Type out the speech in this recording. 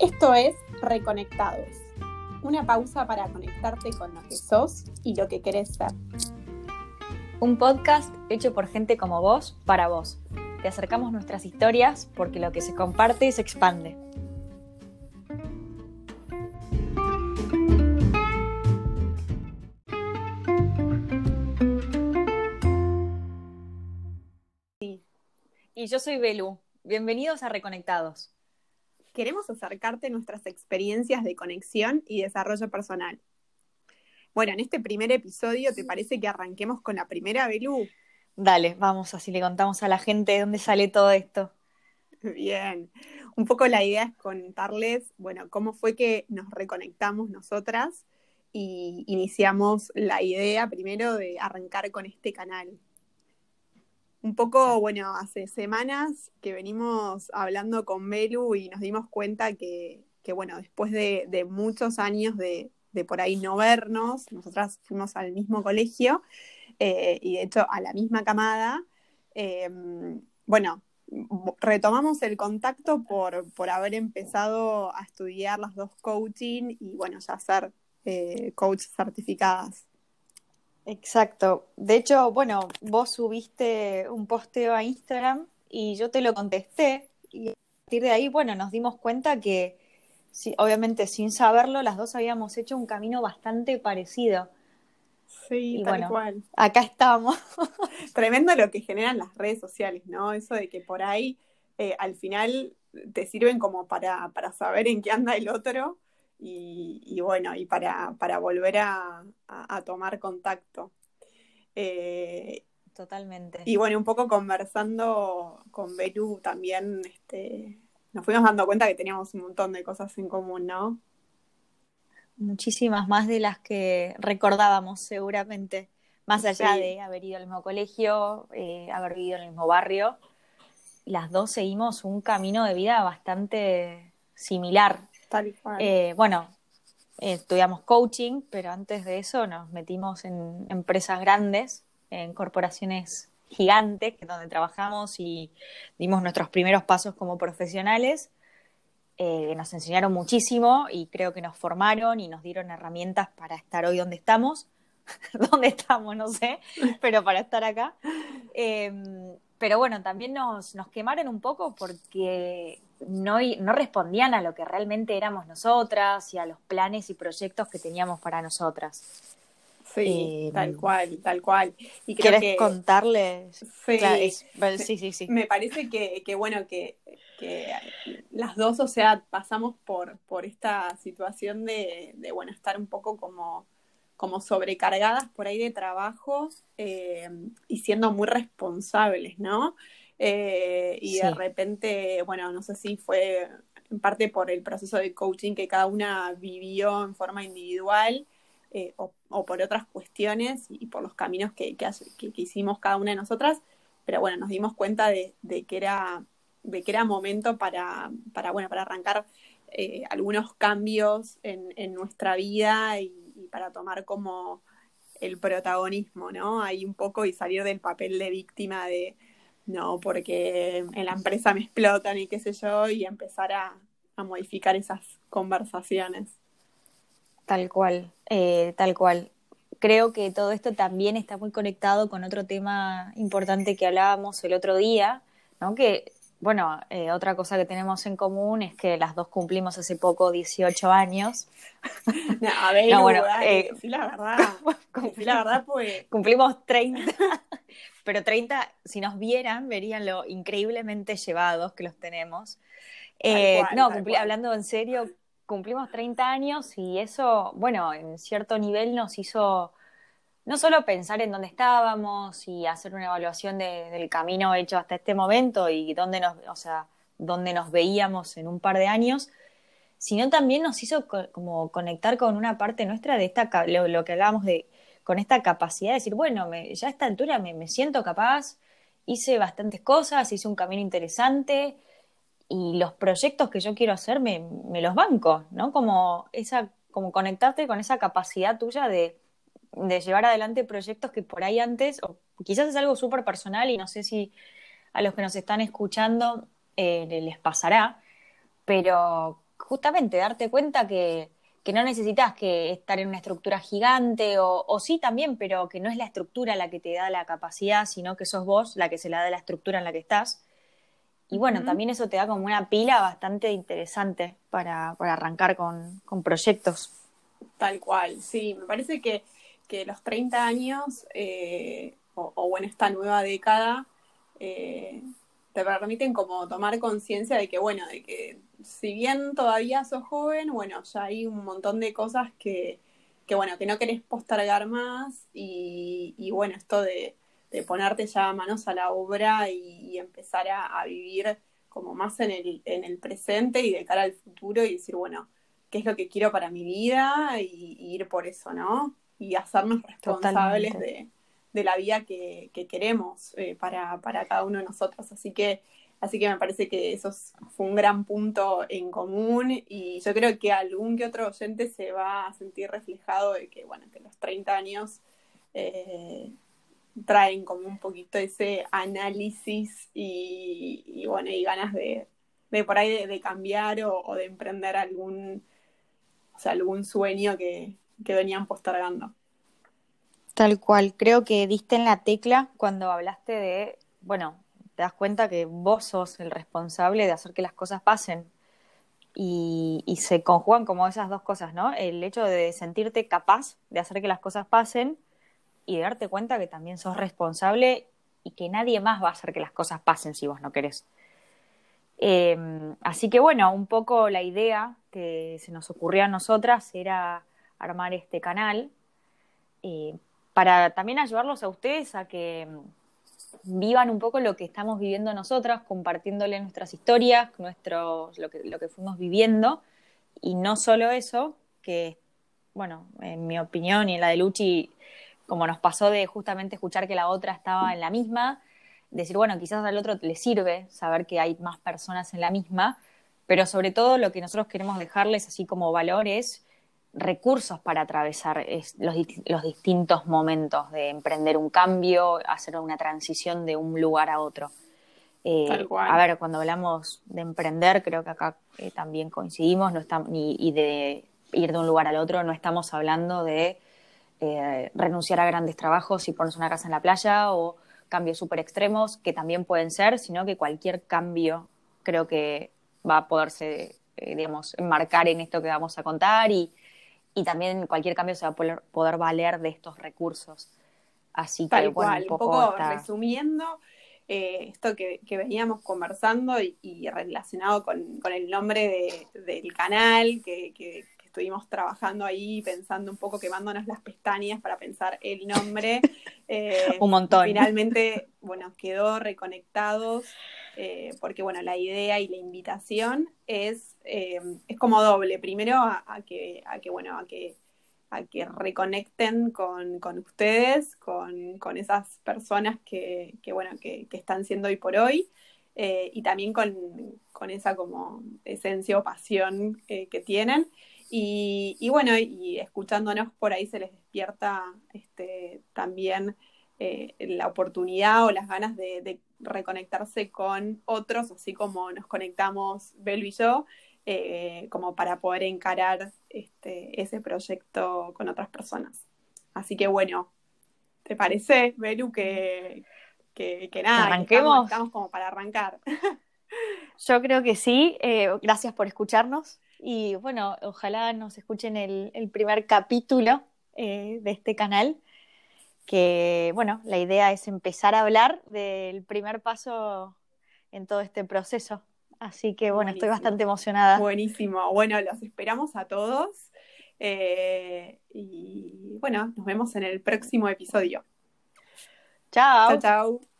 Esto es Reconectados, una pausa para conectarte con lo que sos y lo que querés ser. Un podcast hecho por gente como vos, para vos. Te acercamos nuestras historias porque lo que se comparte se expande. Y yo soy Belu. Bienvenidos a Reconectados. Queremos acercarte nuestras experiencias de conexión y desarrollo personal. Bueno, en este primer episodio, ¿te parece que arranquemos con la primera, Belu? Dale, vamos, así le contamos a la gente de dónde sale todo esto. Bien, un poco la idea es contarles, bueno, cómo fue que nos reconectamos nosotras y iniciamos la idea primero de arrancar con este canal. Un poco, bueno, hace semanas que venimos hablando con Melu y nos dimos cuenta que, bueno, después de, muchos años de, por ahí no vernos, nosotras fuimos al mismo colegio eh, y de hecho a la misma camada, em, bueno, retomamos el contacto por, por, haber empezado a estudiar las dos coaching y bueno, ya ser eh, coach certificadas. Exacto. De hecho, bueno, vos subiste un posteo a Instagram y yo te lo contesté y a partir de ahí, bueno, nos dimos cuenta que, obviamente sin saberlo, las dos habíamos hecho un camino bastante parecido. Sí, tal cual. Acá estamos. Tremendo lo que generan las redes sociales, ¿no? Eso de que por ahí eh, al final te sirven como para, para saber en qué anda el otro y, bueno, y para, para volver a, tomar contacto. Eh, Totalmente. Y bueno, un poco conversando con Beru también, este, nos fuimos dando cuenta que teníamos un montón de cosas en común, ¿no? Muchísimas más de las que recordábamos seguramente, más allá de haber ido al mismo colegio, eh, haber vivido en el mismo barrio. Las dos seguimos un camino de vida bastante similar, eh, bueno, estudiamos coaching, pero antes de eso nos metimos en empresas grandes, en corporaciones gigantes, donde trabajamos y dimos nuestros primeros pasos como profesionales. Eh, nos enseñaron muchísimo y creo que nos formaron y nos dieron herramientas para estar hoy donde estamos. ¿Dónde estamos? No sé, pero para estar acá. Em, pero bueno, también nos, nos quemaron un poco porque no, no respondían a lo que realmente éramos nosotras y a los planes y proyectos que teníamos para nosotras. Sí, eh, tal cual, tal cual. Y ¿Quieres contarles? Sí, sí, sí, Me parece que, bueno, que, las dos, o sea, pasamos por, por esta situación de, bueno, estar un poco como, como sobrecargadas por ahí de trabajo eh, y siendo muy responsables, ¿no? Eh, y de repente, bueno, no sé si fue en parte por el proceso de coaching que cada una vivió en forma individual eh, o, por otras cuestiones y por los caminos que, que, hicimos cada una de nosotras, pero bueno, nos dimos cuenta de, que, era, de que era momento para, para, bueno, para arrancar eh, algunos cambios en, en nuestra vida y, y, para tomar como el protagonismo, ¿no? Ahí un poco y salir del papel de víctima de no, porque en la empresa me explotan y qué sé yo, y empezar a, modificar esas conversaciones. Tal cual, eh, tal cual. Creo que todo esto también está muy conectado con otro tema importante que hablábamos el otro día, ¿no? Que, bueno, eh, otra cosa que tenemos en común es que las dos cumplimos hace poco 18 años. No, a ver, bueno, eh, la verdad, la verdad, pues... Cumplimos 30, pero 30, si nos vieran, verían lo increíblemente llevados que los tenemos. Eh, no, hablando en serio, cumplimos 30 años y eso, bueno, en cierto nivel nos hizo no solo pensar en dónde estábamos y hacer una evaluación del camino hecho hasta este momento y dónde nos, o sea, dónde nos veíamos en un par de años, sino también nos hizo como conectar con una parte nuestra de esta, lo que hablábamos de con esta capacidad de decir, bueno, ya a esta altura me, siento capaz, hice bastantes cosas, hice un camino interesante y los proyectos que yo quiero hacer me, los banco, ¿no? Como esa, como conectarte con esa capacidad tuya de, llevar adelante proyectos que por ahí antes, o quizás es algo súper personal y no sé si a los que nos están escuchando eh, les pasará, pero justamente darte cuenta que, que no necesitas que estar en una estructura gigante, o, o, sí también, pero que no es la estructura la que te da la capacidad, sino que sos vos la que se la da la estructura en la que estás. Y bueno, también eso te da como una pila bastante interesante para, para arrancar con, con, proyectos. Tal cual, sí, me parece que, que los 30 años, eh, o, o, bueno, esta nueva década, eh, te permiten como tomar conciencia de que, bueno, de que si bien todavía sos joven, bueno, ya hay un montón de cosas que, que bueno, que no querés postergar más y, y bueno, esto de, de, ponerte ya manos a la obra y, y empezar a, a, vivir como más en el, en el presente y de cara al futuro y decir, bueno, ¿qué es lo que quiero para mi vida? Y, y ir por eso, ¿no? Y hacernos responsables de, de, la vida que, que queremos eh, para, para cada uno de nosotros. Así que Así que me parece que eso fue un gran punto en común y yo creo que algún que otro oyente se va a sentir reflejado de que, bueno, que los 30 años eh, traen como un poquito ese análisis y, bueno, y ganas de, de por ahí de, de cambiar o, o, de emprender algún, o sea, algún sueño que, que venían postergando. Tal cual, creo que diste en la tecla cuando hablaste de, bueno, te das cuenta que vos sos el responsable de hacer que las cosas pasen. Y, se conjugan como esas dos cosas, ¿no? El hecho de sentirte capaz de hacer que las cosas pasen y de darte cuenta que también sos responsable y que nadie más va a hacer que las cosas pasen si vos no querés. Eh, así que bueno, un poco la idea que se nos ocurrió a nosotras era armar este canal eh, para también ayudarlos a ustedes a que vivan un poco lo que estamos viviendo nosotras, compartiéndole nuestras historias, nuestros, lo, que, lo que fuimos viviendo. Y no solo eso, que, bueno, en mi opinión y en la de Luchi, como nos pasó de justamente escuchar que la otra estaba en la misma, decir, bueno, quizás al otro le sirve saber que hay más personas en la misma, pero sobre todo lo que nosotros queremos dejarles así como valor es recursos para atravesar los, los, distintos momentos de emprender un cambio, hacer una transición de un lugar a otro. Eh, a ver, cuando hablamos de emprender, creo que acá eh, también coincidimos, no estamos, y, y, de ir de un lugar al otro, no estamos hablando de eh, renunciar a grandes trabajos y ponerse una casa en la playa o cambios súper extremos, que también pueden ser, sino que cualquier cambio creo que va a poderse, digamos, enmarcar en esto que vamos a contar y, y también cualquier cambio se va a poder, poder valer de estos recursos. Así Tal que, bueno, cual. un poco, un poco está... resumiendo, eh, esto que, que, veníamos conversando y, y relacionado con, con, el nombre de, del canal, que, que, estuvimos trabajando ahí, pensando un poco, quemándonos las pestañas para pensar el nombre. Eh, un montón. Finalmente, bueno, quedó reconectados, eh, porque bueno, la idea y la invitación es, eh, es como doble. Primero a, que, a que, bueno, a que a que reconecten con, con ustedes, con, con, esas personas que, que bueno, que, que, están siendo hoy por hoy, eh, y también con, con, esa como esencia o pasión que tienen. Y, y, bueno, y escuchándonos por ahí se les despierta este, también eh, la oportunidad o las ganas de, de, reconectarse con otros, así como nos conectamos Belu y yo, eh, como para poder encarar este, ese proyecto con otras personas. Así que bueno, ¿te parece, Belu, que, que, que nada, arranquemos? Que estamos, estamos, como para arrancar? Yo creo que sí, eh, gracias por escucharnos y bueno, ojalá nos escuchen el, el primer capítulo eh, de este canal, que bueno, la idea es empezar a hablar del primer paso en todo este proceso. Así que bueno, Buenísimo. estoy bastante emocionada. Buenísimo. Bueno, los esperamos a todos. Eh, y bueno, nos vemos en el próximo episodio. Chao. Chao, chao.